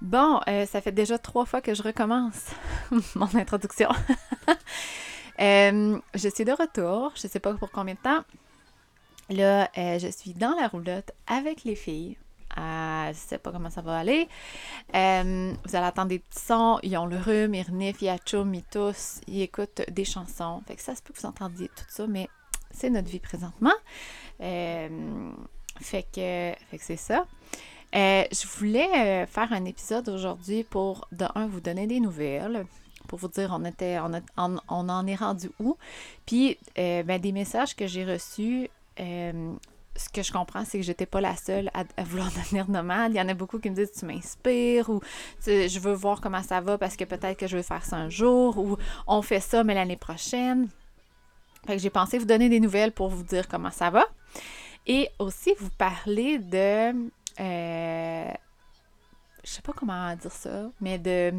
Bon, euh, ça fait déjà trois fois que je recommence mon introduction. Euh, je suis de retour, je ne sais pas pour combien de temps. Là, euh, je suis dans la roulotte avec les filles. je ne sais pas comment ça va aller. vous allez entendre des petits sons. Ils ont le rhume, ils reniflent, ils achoument, ils toussent, ils écoutent des chansons. Fait que ça se peut que vous entendiez tout ça, mais c'est notre vie présentement. fait que c'est ça. Euh, je voulais euh, faire un épisode aujourd'hui pour, de un, vous donner des nouvelles, pour vous dire on, était, on, en est rendu où. Puis, euh, ben, des messages que j'ai reçus, ce que je comprends, c'est que j'étais pas la seule à, vouloir devenir nomade. Il y en a beaucoup qui me disent tu m'inspires ou je veux voir comment ça va parce que peut-être que je veux faire ça un jour ou on fait ça mais l'année prochaine. Fait que j'ai pensé vous donner des nouvelles pour vous dire comment ça va. Et aussi vous parler de euh, je sais pas comment dire ça, mais de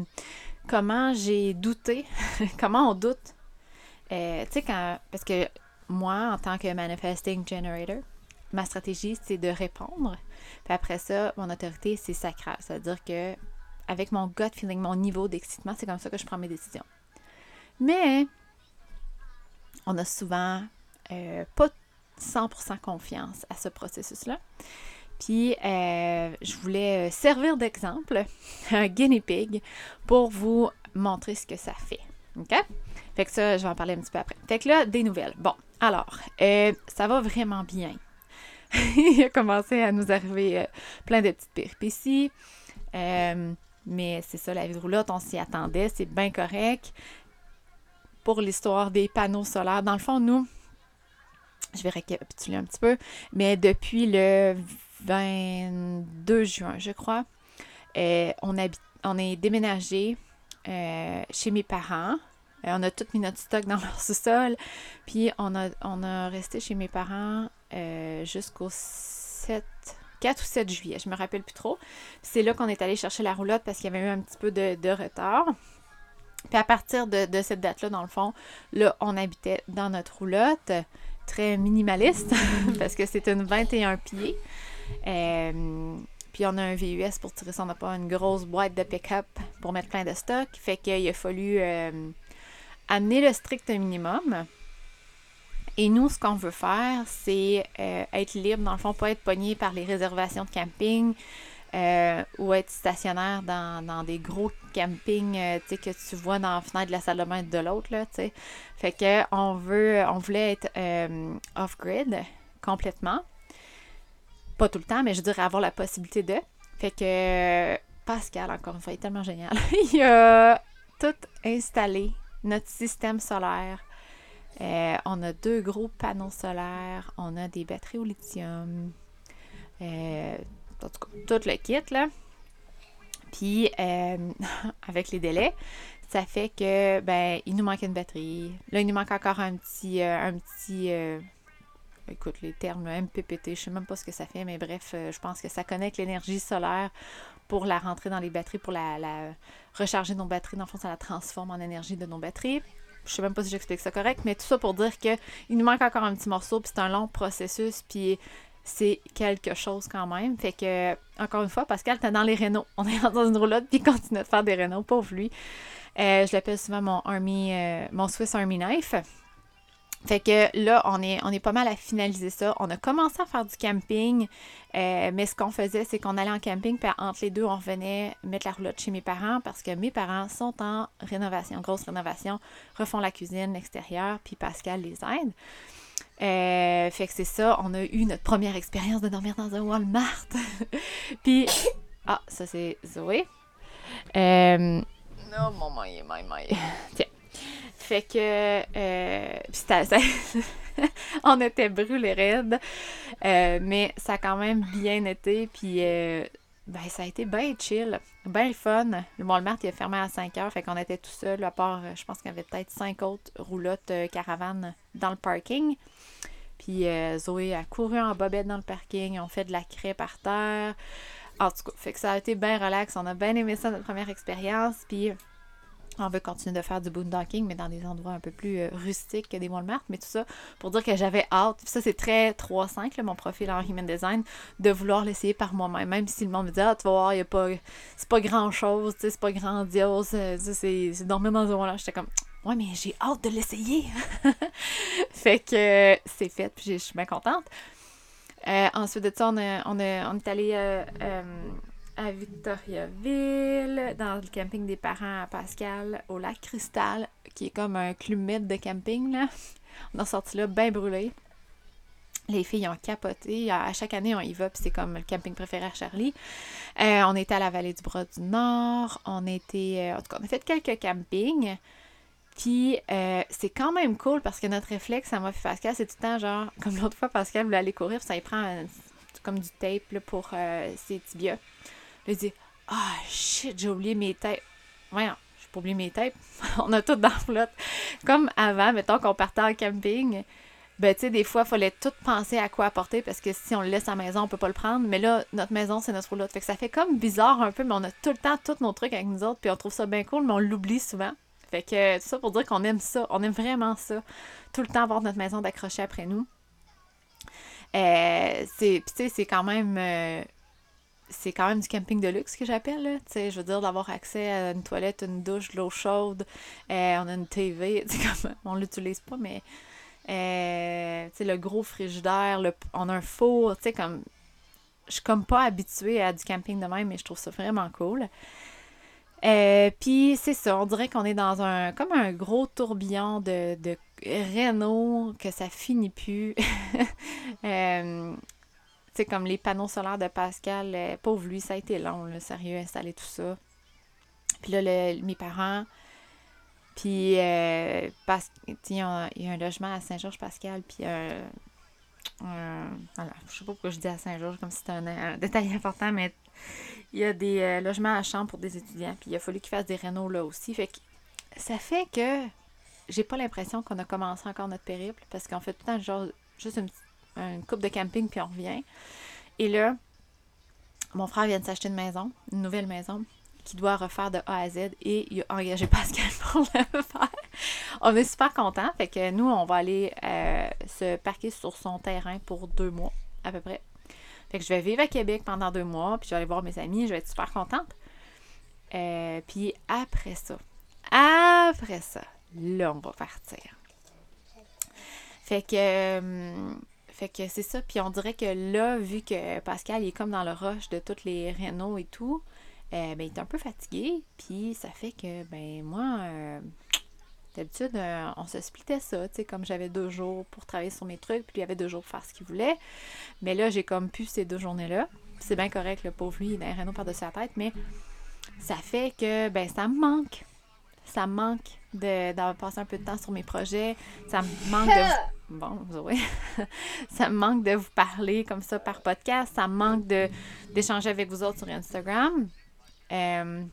comment j'ai douté, comment on doute. Euh, tu sais, quand. Parce que moi, en tant que manifesting generator, ma stratégie, c'est de répondre. Puis après ça, mon autorité, c'est sacral. C'est-à-dire que, avec mon gut feeling, mon niveau d'excitement, c'est comme ça que je prends mes décisions. Mais, on a souvent euh, pas 100% confiance à ce processus-là. Puis, euh, je voulais euh, servir d'exemple un guinea pig pour vous montrer ce que ça fait. OK? Fait que ça, je vais en parler un petit peu après. Fait que là, des nouvelles. Bon, alors, euh, ça va vraiment bien. Il a commencé à nous arriver plein de petites péripéties. mais c'est ça, la vie de roulotte, on s'y attendait, c'est bien correct. Pour l'histoire des panneaux solaires, dans le fond, nous, je vais récapituler un petit peu, mais depuis le 22 juin, je crois. Euh, on, on est déménagé euh, chez mes parents. Euh, on a tout mis notre stock dans leur sous-sol. Puis on a, resté chez mes parents jusqu'au 7, 4 ou 7 juillet. Je me rappelle plus trop. C'est là qu'on est allé chercher la roulotte parce qu'il y avait eu un petit peu de, retard. Puis à partir de, cette date-là, dans le fond, on habitait dans notre roulotte, très minimaliste, parce que c'est une 21 pieds. Euh, puis on a un VUS pour tirer ça. On n'a pas une grosse boîte de pick-up pour mettre plein de stock. Fait qu'il a fallu euh, amener le strict minimum. Et nous, ce qu'on veut faire, c'est euh, être libre, dans le fond, pas être pogné par les réservations de camping ou être stationnaire dans, des gros campings que tu vois dans la fenêtre de la salle de bain de l'autre. Fait que on veut on voulait être off-grid complètement. Pas tout le temps, mais je dirais avoir la possibilité de. Fait que Pascal, encore une fois, est tellement génial. il a tout installé, notre système solaire. Euh, on a deux gros panneaux solaires, on a des batteries au lithium, euh, en tout, cas, tout le kit, là. Puis, euh, avec les délais, ça fait que, ben, il nous manque une batterie. Là, il nous manque encore un petit, un petit écoute, les termes MPPT, je sais même pas ce que ça fait, mais bref, euh, je pense que ça connecte l'énergie solaire pour la rentrer dans les batteries, pour la, recharger nos batteries. Dans le fond, ça la transforme en énergie de nos batteries. Je sais même pas si j'explique ça correct, mais tout ça pour dire qu'il nous manque encore un petit morceau, puis c'est un long processus, puis c'est quelque chose quand même. Fait que, encore une fois, Pascal, t'es dans les rénaux. On est dans une roulotte, puis il continue de faire des rénaux, pauvre lui. Euh, je l'appelle souvent mon Army, euh, mon Swiss Army Knife. Fait que là, on est, on est pas mal à finaliser ça. On a commencé à faire du camping, euh, mais ce qu'on faisait, c'est qu'on allait en camping, puis entre les deux, on revenait mettre la roulotte chez mes parents parce que mes parents sont en rénovation, grosse rénovation, refont la cuisine, l'extérieur, puis Pascal les aide. Euh, fait que c'est ça, on a eu notre première expérience de dormir dans un Walmart. puis, ah, ça c'est Zoé. Euh, non, mon maille, maille, Tiens. Fait que euh, on était brûlés raides, euh, mais ça a quand même bien été. Puis euh, ben, ça a été bien chill, bien fun. Le Walmart il a fermé à 5 heures, fait qu'on était tout seul, à part, je pense qu'il y avait peut-être 5 autres roulottes caravanes dans le parking. Puis Zoé a couru en bobette dans le parking, on fait de la craie par terre. En tout cas, fait que ça a été bien relax. On a bien aimé ça, notre première expérience. Puis on veut continuer de faire du boondocking, mais dans des endroits un peu plus euh, rustiques que des Walmart. Mais tout ça pour dire que j'avais hâte. Ça, c'est très 3-5, mon profil en Human Design, de vouloir l'essayer par moi-même. Même si le monde me dit, ah, tu vas voir, y a pas, c'est pas grand-chose, c'est pas grandiose, euh, c'est, dans un là J'étais comme, ouais, mais j'ai hâte de l'essayer. fait que c'est fait, puis je suis bien contente. Euh, ensuite de ça, on, on, on est allé à Victoriaville, dans le camping des parents à Pascal, au lac Cristal, qui est comme un club de camping. Là. On a sorti là bien brûlé. Les filles ont capoté. À chaque année, on y va, puis c'est comme le camping préféré à Charlie. Euh, on était à la vallée du Bras du Nord. On était. Euh, en tout cas, on a fait quelques campings. Puis euh, c'est quand même cool parce que notre réflexe, ça m'a fait Pascal, c'est tout le temps genre, comme l'autre fois, Pascal voulait aller courir, puis ça y prend comme du tape pour ses tibias. Là, il dit Ah, shit, j'ai oublié mes tapes. Voyons, j'ai pas oublié mes tapes. on a tout dans la flotte. Comme avant, mettons qu'on partait en camping. Ben, tu sais, des fois, il fallait tout penser à quoi apporter parce que si on le laisse à la maison, on peut pas le prendre. Mais là, notre maison, c'est notre roulotte. Fait que ça fait comme bizarre un peu, mais on a tout le temps tous nos trucs avec nous autres, puis on trouve ça bien cool, mais on l'oublie souvent. Fait que tout ça pour dire qu'on aime ça. On aime vraiment ça. Tout le temps avoir notre maison d'accrocher après nous. Euh, c'est, tu sais, c'est quand même euh, c'est quand même du camping de luxe que j'appelle. Je veux dire, d'avoir accès à une toilette, une douche, de l'eau chaude, euh, on a une TV, comme, on l'utilise pas, mais euh, le gros frigidaire, on a un four, tu comme, je suis comme pas habituée à du camping de même, mais je trouve ça vraiment cool. Euh, puis c'est ça, on dirait qu'on est dans un comme un gros tourbillon de, de Renault, que ça finit plus. euh, sais, comme les panneaux solaires de Pascal, euh, pauvre lui, ça a été long, le sérieux, installer tout ça. Puis là, mes parents, puis, euh, il y, a un logement à Saint-Georges-Pascal, puis euh, voilà, je sais pas pourquoi je dis à Saint-Georges, comme si c'était un, détail important, mais il y a des euh, logements à chambre pour des étudiants, puis il a fallu qu'ils fassent des rénaux là aussi. Fait que ça fait que j'ai pas l'impression qu'on a commencé encore notre périple, parce qu'on fait tout le temps genre juste une petite une coupe de camping, puis on revient. Et là, mon frère vient de s'acheter une maison, une nouvelle maison, qui doit refaire de A à Z et il a engagé Pascal pour le faire. On est super contents. Fait que nous, on va aller euh, se parquer sur son terrain pour deux mois, à peu près. Fait que je vais vivre à Québec pendant deux mois, puis je vais aller voir mes amis, je vais être super contente. Euh, puis après ça, après ça, là, on va partir. Fait que. Euh, fait que c'est ça. Puis on dirait que là, vu que Pascal est comme dans le rush de toutes les rénaux et tout, euh, ben, il est un peu fatigué. Puis ça fait que, ben, moi, euh, d'habitude, euh, on se splittait ça. Tu sais, comme j'avais deux jours pour travailler sur mes trucs, puis il y avait deux jours pour faire ce qu'il voulait. Mais là, j'ai comme pu ces deux journées-là. C'est bien correct, le pauvre lui, il a un réno par-dessus la tête, mais ça fait que, ben, ça me manque. Ça me manque d'avoir passé un peu de temps sur mes projets. Ça me manque de. Bon, oui. ça me manque de vous parler comme ça par podcast. Ça me manque d'échanger avec vous autres sur Instagram. Euh,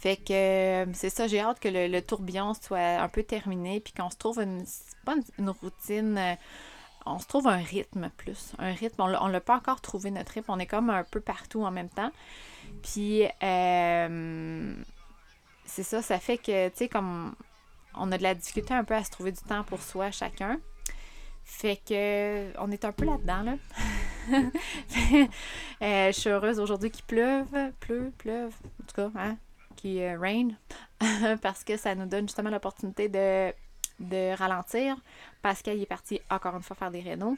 fait que c'est ça, j'ai hâte que le, tourbillon soit un peu terminé puis qu'on se trouve une. pas une, routine. Euh, on se trouve un rythme plus. Un rythme. On ne l'a pas encore trouvé notre rythme. On est comme un peu partout en même temps. Puis. Euh, c'est ça, ça fait que, tu sais, comme on a de la difficulté un peu à se trouver du temps pour soi chacun. Fait que on est un peu là-dedans, là. Euh, je suis heureuse aujourd'hui qu'il pleuve, pleuve, pleuve, en tout cas, hein, qu'il euh, rain, parce que ça nous donne justement l'opportunité de, de ralentir. Pascal est parti encore une fois faire des rénaux.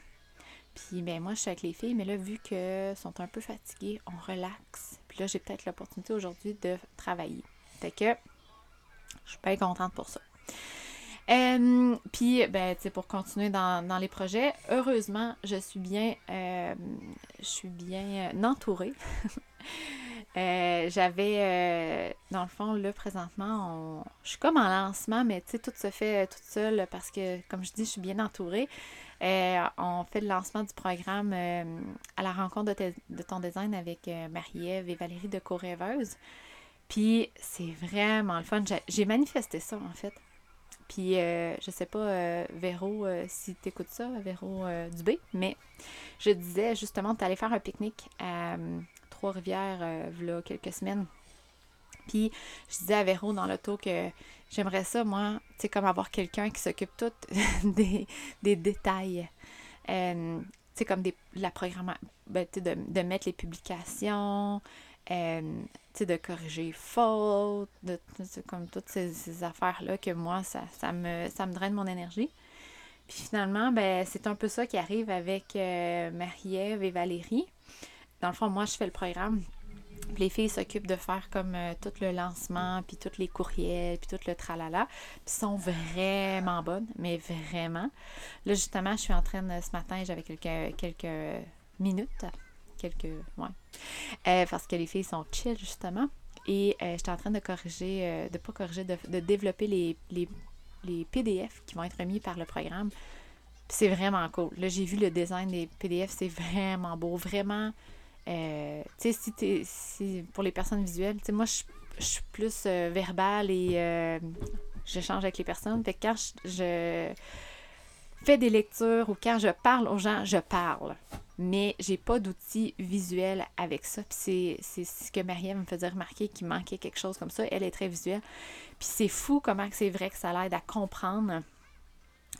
Puis ben moi je suis avec les filles, mais là vu qu'elles sont un peu fatiguées, on relaxe. Puis là j'ai peut-être l'opportunité aujourd'hui de travailler. Fait que je suis bien contente pour ça. Euh, puis, ben, pour continuer dans, les projets, heureusement, je suis bien, euh, je suis bien euh, entourée. J'avais, dans le fond, là, présentement, je suis comme en lancement, mais tu sais, tout se fait toute seule parce que, comme je dis, je suis bien entourée. on fait le lancement du programme à la rencontre de, ton design avec Marie-Ève et Valérie de Co-Rêveuse. Puis c'est vraiment le fun. J'ai manifesté ça, en fait. Puis euh, je sais pas, euh, Véro, euh, si tu écoutes ça, Véro Dubé, mais je disais justement, tu allais faire un pique-nique à Trois-Rivières, il y a quelques semaines. Puis je disais à Véro dans l'auto que j'aimerais ça, moi, tu sais, comme avoir quelqu'un qui s'occupe tout des, détails. Euh, tu sais, comme la programmation, ben, de, mettre les publications, euh, de corriger fautes, de, comme toutes ces, affaires-là que moi, ça, ça, me, ça me draine mon énergie. Puis finalement, ben, c'est un peu ça qui arrive avec euh, Marie-Ève et Valérie. Dans le fond, moi, je fais le programme les filles s'occupent de faire comme euh, tout le lancement, puis tous les courriels, puis tout le tralala. Puis sont vraiment bonnes, mais vraiment. Là, justement, je suis en train de, ce matin, j'avais quelques, quelques minutes, quelques, ouais, euh, parce que les filles sont chill, justement. Et euh, j'étais en train de corriger, de pas corriger, de, développer les, les, les, PDF qui vont être mis par le programme. C'est vraiment cool. Là, j'ai vu le design des PDF, c'est vraiment beau, vraiment euh, tu sais, si, pour les personnes visuelles, tu sais, moi, je, suis plus euh, verbale et euh, j'échange avec les personnes. Fait que quand je, fais des lectures ou quand je parle aux gens, je parle. Mais j'ai pas d'outils visuels avec ça. Puis c'est ce que Marielle me faisait remarquer qu'il manquait quelque chose comme ça. Elle est très visuelle. Puis c'est fou comment c'est vrai que ça l'aide à comprendre.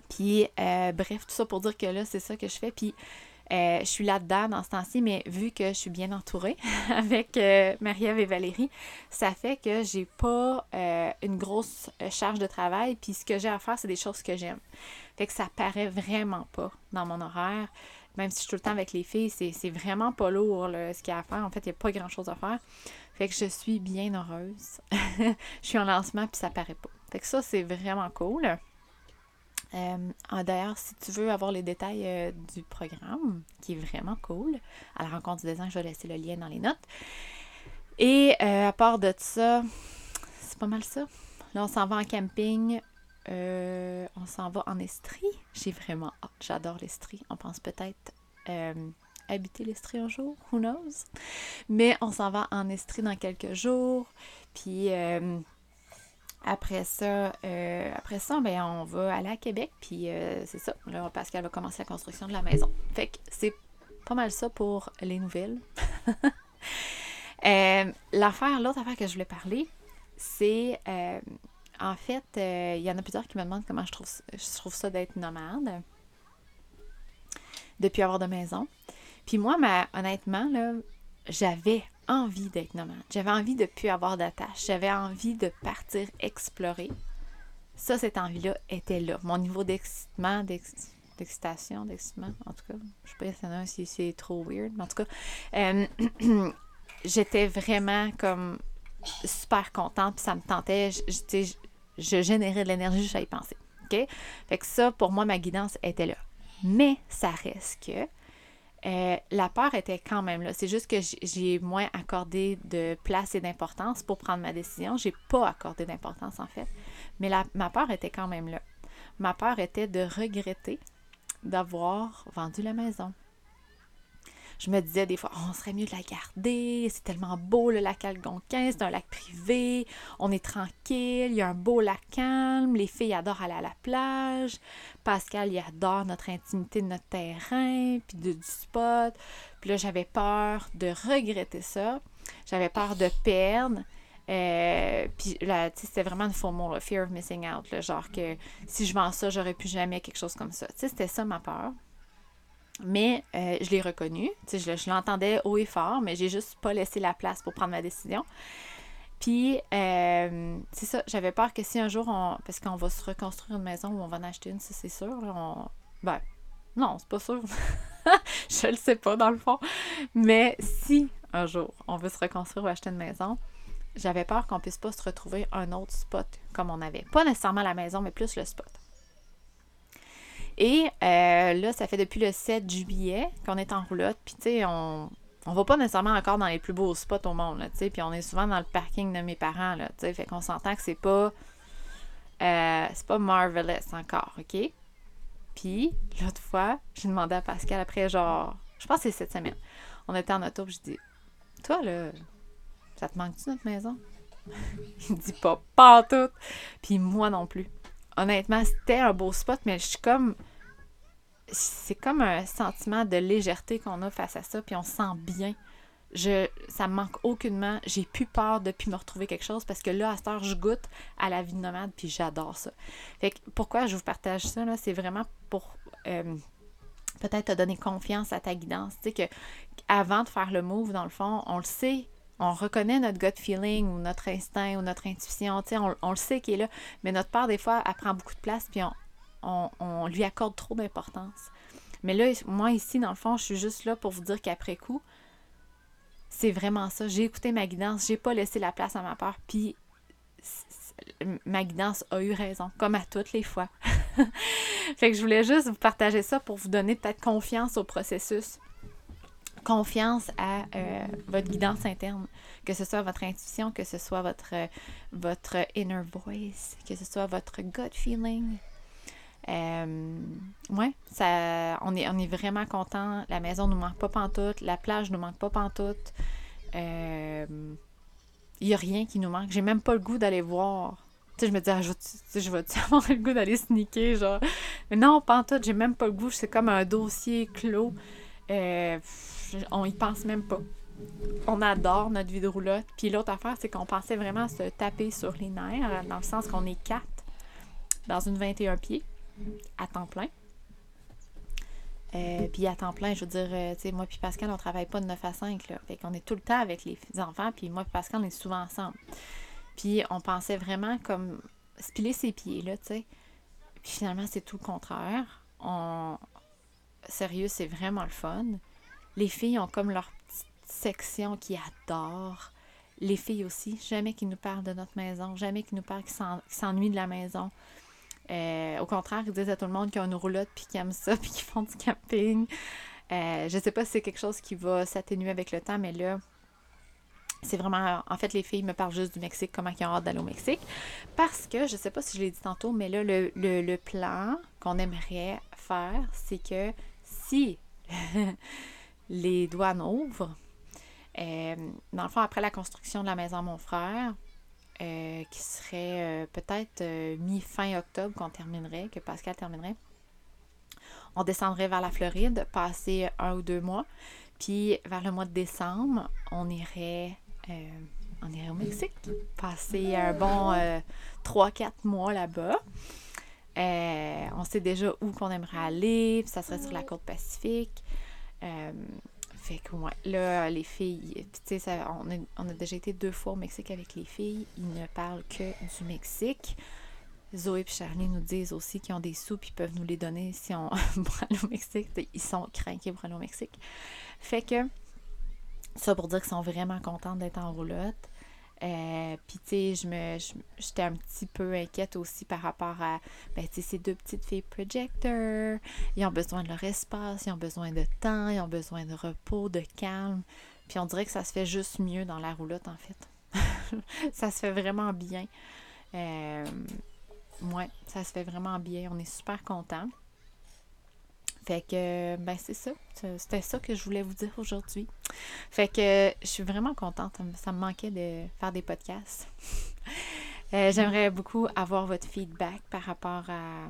Puis bref, tout ça pour dire que là, c'est ça que je fais. Puis euh, je suis là-dedans dans ce temps-ci, mais vu que je suis bien entourée avec euh, Marie-Ève et Valérie, ça fait que j'ai pas euh, une grosse charge de travail. Puis ce que j'ai à faire, c'est des choses que j'aime. Fait que ça paraît vraiment pas dans mon horaire. Même si je suis tout le temps avec les filles, c'est vraiment pas lourd ce qu'il y a à faire. En fait, il n'y a pas grand-chose à faire. Fait que je suis bien heureuse. je suis en lancement, puis ça paraît pas. Fait que ça, c'est vraiment cool. Euh, D'ailleurs, si tu veux avoir les détails euh, du programme, qui est vraiment cool, à la rencontre du design, je vais laisser le lien dans les notes. Et euh, à part de ça, c'est pas mal ça. Là, on s'en va en camping. Euh, on s'en va en Estrie. J'ai vraiment. J'adore l'Estrie. On pense peut-être habiter l'Estrie un jour. Who knows? Mais on s'en va en Estrie dans quelques jours. Puis après ça, euh, après ça, ben, on va aller à Québec, puis euh, c'est ça. Là, Pascal va commencer la construction de la maison. Fait que c'est pas mal ça pour les nouvelles. euh, l'affaire, l'autre affaire que je voulais parler, c'est euh, en fait, il y en a plusieurs qui me demandent comment je trouve, je trouve ça d'être nomade depuis avoir de maison. Puis moi, ma, honnêtement, là, j'avais envie d'être nomade. J'avais envie de plus avoir d'attache. J'avais envie de partir explorer. Ça, cette envie-là était là. Mon niveau d'excitement, d'excitation, d'excitement, en tout cas, je sais pas si c'est trop weird, mais en tout cas, euh, j'étais vraiment comme super contente, puis ça me tentait, générais de l'énergie juste à penser. OK? Fait que ça, pour moi, ma guidance était là. Mais ça reste que euh, la peur était quand même là. C'est juste que j'ai moins accordé de place et d'importance pour prendre ma décision. J'ai pas accordé d'importance en fait. Mais ma peur était quand même là. Ma peur était de regretter d'avoir vendu la maison je me disais des fois, oh, on serait mieux de la garder, c'est tellement beau le lac Algonquin, c'est un lac privé, on est tranquille, il y a un beau lac calme, les filles adorent aller à la plage, Pascal, il adore notre intimité de notre terrain, puis du spot. Puis là, j'avais peur de regretter ça, j'avais peur de perdre. Euh, puis là, c'était vraiment une faux mot, fear of missing out. genre que si je vends ça, j'aurais plus jamais quelque chose comme ça. Tu sais, c'était ça ma peur. Mais euh, je l'ai reconnu. Je, l'entendais haut et fort, mais j'ai juste pas laissé la place pour prendre ma décision. Puis, euh, c'est ça, j'avais peur que si un jour, parce qu'on va se reconstruire une maison ou on va en acheter une, ça c'est sûr, on, ben, non, c'est pas sûr. je le sais pas dans le fond. Mais si un jour on veut se reconstruire ou acheter une maison, j'avais peur qu'on puisse pas se retrouver un autre spot comme on avait. Pas nécessairement la maison, mais plus le spot. Et euh, là, ça fait depuis le 7 juillet qu'on est en roulotte. Puis, tu sais, on, on va pas nécessairement encore dans les plus beaux spots au monde, tu sais. Puis, on est souvent dans le parking de mes parents, tu sais. Fait qu'on s'entend que c'est pas. Euh, c'est pas marvelous encore, OK? Puis, l'autre fois, j'ai demandé à Pascal après, genre, je pense que c'est cette semaine. On était en auto, puis je dis, toi, là, ça te manque-tu notre maison? Il dit pas, pas tout. Puis moi non plus honnêtement, c'était un beau spot, mais je suis comme. C'est comme un sentiment de légèreté qu'on a face à ça, puis on se sent bien je, ça me manque aucunement. J'ai plus peur de me retrouver quelque chose parce que là, à cette heure, je goûte à la vie de nomade puis j'adore ça. Fait que pourquoi je vous partage ça, là, c'est vraiment pour euh, peut-être te donner confiance à ta guidance. Tu sais que avant de faire le move, dans le fond, on le sait. On reconnaît notre gut feeling ou notre instinct ou notre intuition, on, on le sait qu'il est là, mais notre part, des fois, elle prend beaucoup de place, puis on, on, on lui accorde trop d'importance. Mais là, moi, ici, dans le fond, je suis juste là pour vous dire qu'après coup, c'est vraiment ça. J'ai écouté ma guidance, j'ai pas laissé la place à ma peur, puis ma guidance a eu raison, comme à toutes les fois. fait que je voulais juste vous partager ça pour vous donner peut-être confiance au processus. Confiance à euh, votre guidance interne, que ce soit votre intuition, que ce soit votre, votre inner voice, que ce soit votre gut feeling. Euh, ouais, ça, on, est, on est vraiment content. La maison nous manque pas pantoute, la plage nous manque pas pantoute. Euh, il n'y a rien qui nous manque. J'ai même pas le goût d'aller voir. Tu sais, je me dis, ah, je vais, avoir le goût d'aller sneaker, genre? Mais non, tout, j'ai même pas le goût. C'est comme un dossier clos. Euh, on y pense même pas. On adore notre vie de roulotte. Puis l'autre affaire, c'est qu'on pensait vraiment se taper sur les nerfs, dans le sens qu'on est quatre dans une 21 pieds, à temps plein. Euh, puis à temps plein, je veux dire, euh, tu sais, moi puis Pascal, on travaille pas de 9 à 5, là. Fait qu'on est tout le temps avec les enfants, puis moi puis Pascal, on est souvent ensemble. Puis on pensait vraiment comme se ses pieds, là, tu sais. Puis finalement, c'est tout le contraire. On... Sérieux, c'est vraiment le fun. Les filles ont comme leur petite section qui adorent. Les filles aussi, jamais qu'ils nous parlent de notre maison, jamais qu'ils nous parlent qu'ils s'ennuient de la maison. Euh, au contraire, ils disent à tout le monde qu'ils ont une roulotte, puis qu'ils aiment ça, puis qu'ils font du camping. Euh, je sais pas si c'est quelque chose qui va s'atténuer avec le temps, mais là, c'est vraiment. En fait, les filles me parlent juste du Mexique, comment ils ont hâte d'aller au Mexique. Parce que, je sais pas si je l'ai dit tantôt, mais là, le, le plan qu'on aimerait faire, c'est que si les douanes ouvrent, euh, dans après la construction de la maison mon frère, euh, qui serait euh, peut-être euh, mi-fin octobre qu'on terminerait, que Pascal terminerait. On descendrait vers la Floride, passer un ou deux mois. Puis vers le mois de décembre, on irait, on irait au Mexique, passer un bon 3-4 mois là-bas. on sait déjà où qu'on aimerait aller, puis ça serait sur la côte pacifique. Fait que, ouais, là, les filles, tu sais, on, on, a déjà été deux fois au Mexique avec les filles. Ils ne parlent que du Mexique. Zoé et Charlie nous disent aussi qu'ils ont des sous et peuvent nous les donner si on va au Mexique. Ils sont craqués pour aller au Mexique. Fait que, ça pour dire qu'ils sont vraiment contents d'être en roulotte. Euh, puis, tu sais, j'étais un petit peu inquiète aussi par rapport à, ben, tu sais, ces deux petites filles projecteurs. Ils ont besoin de leur espace, ils ont besoin de temps, ils ont besoin de repos, de calme. Puis, on dirait que ça se fait juste mieux dans la roulotte, en fait. ça se fait vraiment bien. Euh, ouais, ça se fait vraiment bien. On est super contents. Fait que, ben, c'est ça. C'était ça que je voulais vous dire aujourd'hui. Fait que, je suis vraiment contente. Ça me manquait de faire des podcasts. Euh, j'aimerais beaucoup avoir votre feedback par rapport à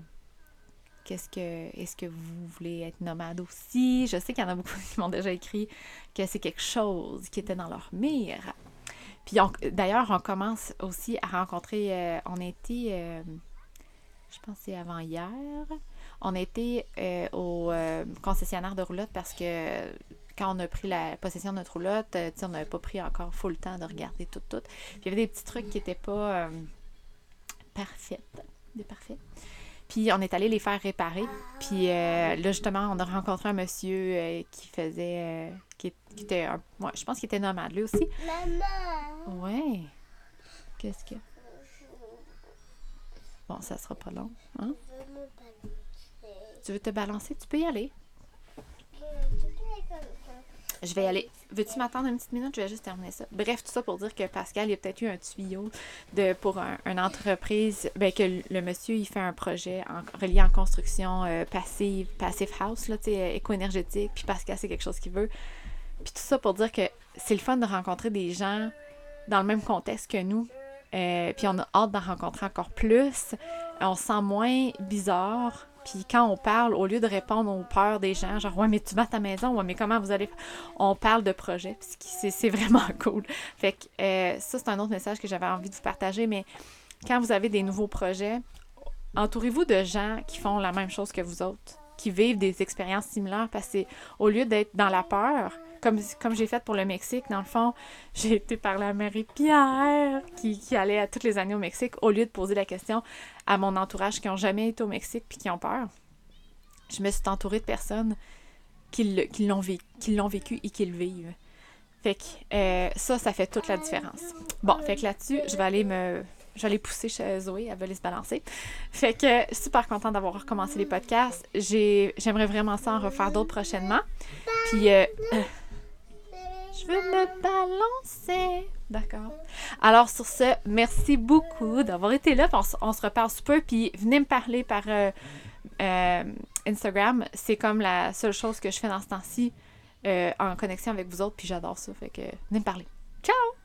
qu'est-ce que est-ce que vous voulez être nomade aussi je sais qu'il y en a beaucoup qui m'ont déjà écrit que c'est quelque chose qui était dans leur mire puis d'ailleurs on commence aussi à rencontrer euh, on était euh, je pense c'est avant hier on était euh, au euh, concessionnaire de roulotte parce que quand on a pris la possession de notre roulotte, euh, on n'avait pas pris encore full temps de regarder tout, tout. Puis il y avait des petits trucs qui n'étaient pas parfaits. Des parfaits. Puis on est allé les faire réparer. Puis là, justement, on a rencontré un monsieur qui faisait. qui, était. Un, je pense qu'il était nomade, lui aussi. Maman! Ouais. Qu'est-ce que? Bon, ça sera pas long. Hein? Tu veux te balancer? Tu peux y aller. Je vais y aller. Veux-tu m'attendre une petite minute? Je vais juste terminer ça. Bref, tout ça pour dire que Pascal, il a peut-être eu un tuyau de, pour un, une entreprise, ben, que le, monsieur, il fait un projet en, relié en construction euh, passive, passive house, là, éco-énergétique. Puis Pascal, c'est quelque chose qu'il veut. Puis tout ça pour dire que c'est le fun de rencontrer des gens dans le même contexte que nous. Euh, puis on a hâte d'en rencontrer encore plus. On se sent moins bizarre Puis quand on parle, au lieu de répondre aux peurs des gens, genre ouais mais tu vas ta maison, ouais mais comment vous allez, on parle de projet. Puis c'est vraiment cool. Fait que euh, ça c'est un autre message que j'avais envie de vous partager. Mais quand vous avez des nouveaux projets, entourez-vous de gens qui font la même chose que vous autres, qui vivent des expériences similaires, parce que au lieu d'être dans la peur, comme, comme j'ai fait pour le Mexique, dans le fond, j'ai été parler à Marie-Pierre, qui, qui, allait à toutes les années au Mexique, au lieu de poser la question à mon entourage qui n'ont jamais été au Mexique puis qui ont peur. Je me suis entourée de personnes qui, l'ont vécu, et qui le vivent. Fait que euh, ça, ça fait toute la différence. Bon, fait que là-dessus, je vais aller me J'allais pousser chez Zoé, elle aller se balancer. Fait que super contente d'avoir recommencé les podcasts. J'aimerais vraiment ça en refaire d'autres prochainement. Puis, euh, euh, je veux me balancer. D'accord. Alors, sur ce, merci beaucoup d'avoir été là. On, se reparle super. Puis, venez me parler par euh, Instagram. C'est comme la seule chose que je fais dans ce temps-ci en connexion avec vous autres. Puis, j'adore ça. Fait que venez me parler. Ciao!